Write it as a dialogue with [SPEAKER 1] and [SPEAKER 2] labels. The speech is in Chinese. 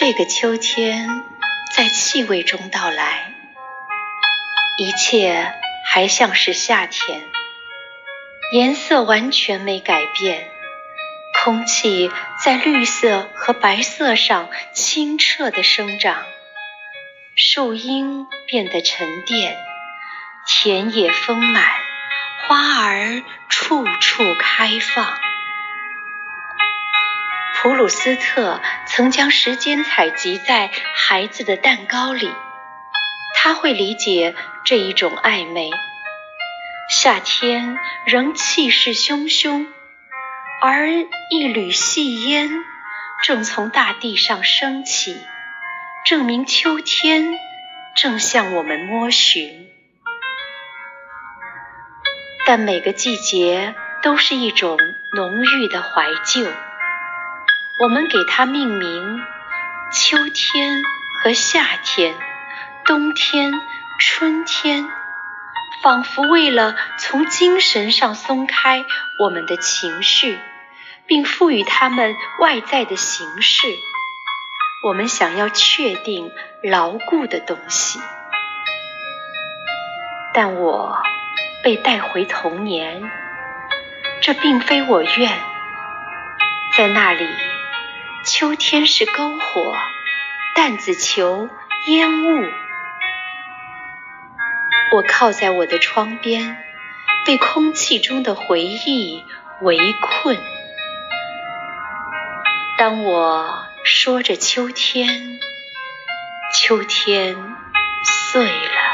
[SPEAKER 1] 这个秋天在气味中到来，一切还像是夏天，颜色完全没改变，空气在绿色和白色上清澈的生长，树荫变得沉淀，田野丰满，花儿处处开放。普鲁斯特曾将时间采集在孩子的蛋糕里，他会理解这一种暧昧。夏天仍气势汹汹，而一缕细烟正从大地上升起，证明秋天正向我们摸寻。但每个季节都是一种浓郁的怀旧。我们给它命名：秋天和夏天，冬天、春天，仿佛为了从精神上松开我们的情绪，并赋予它们外在的形式。我们想要确定牢固的东西，但我被带回童年，这并非我愿，在那里。秋天是篝火、淡子球、烟雾。我靠在我的窗边，被空气中的回忆围困。当我说着秋天，秋天碎了。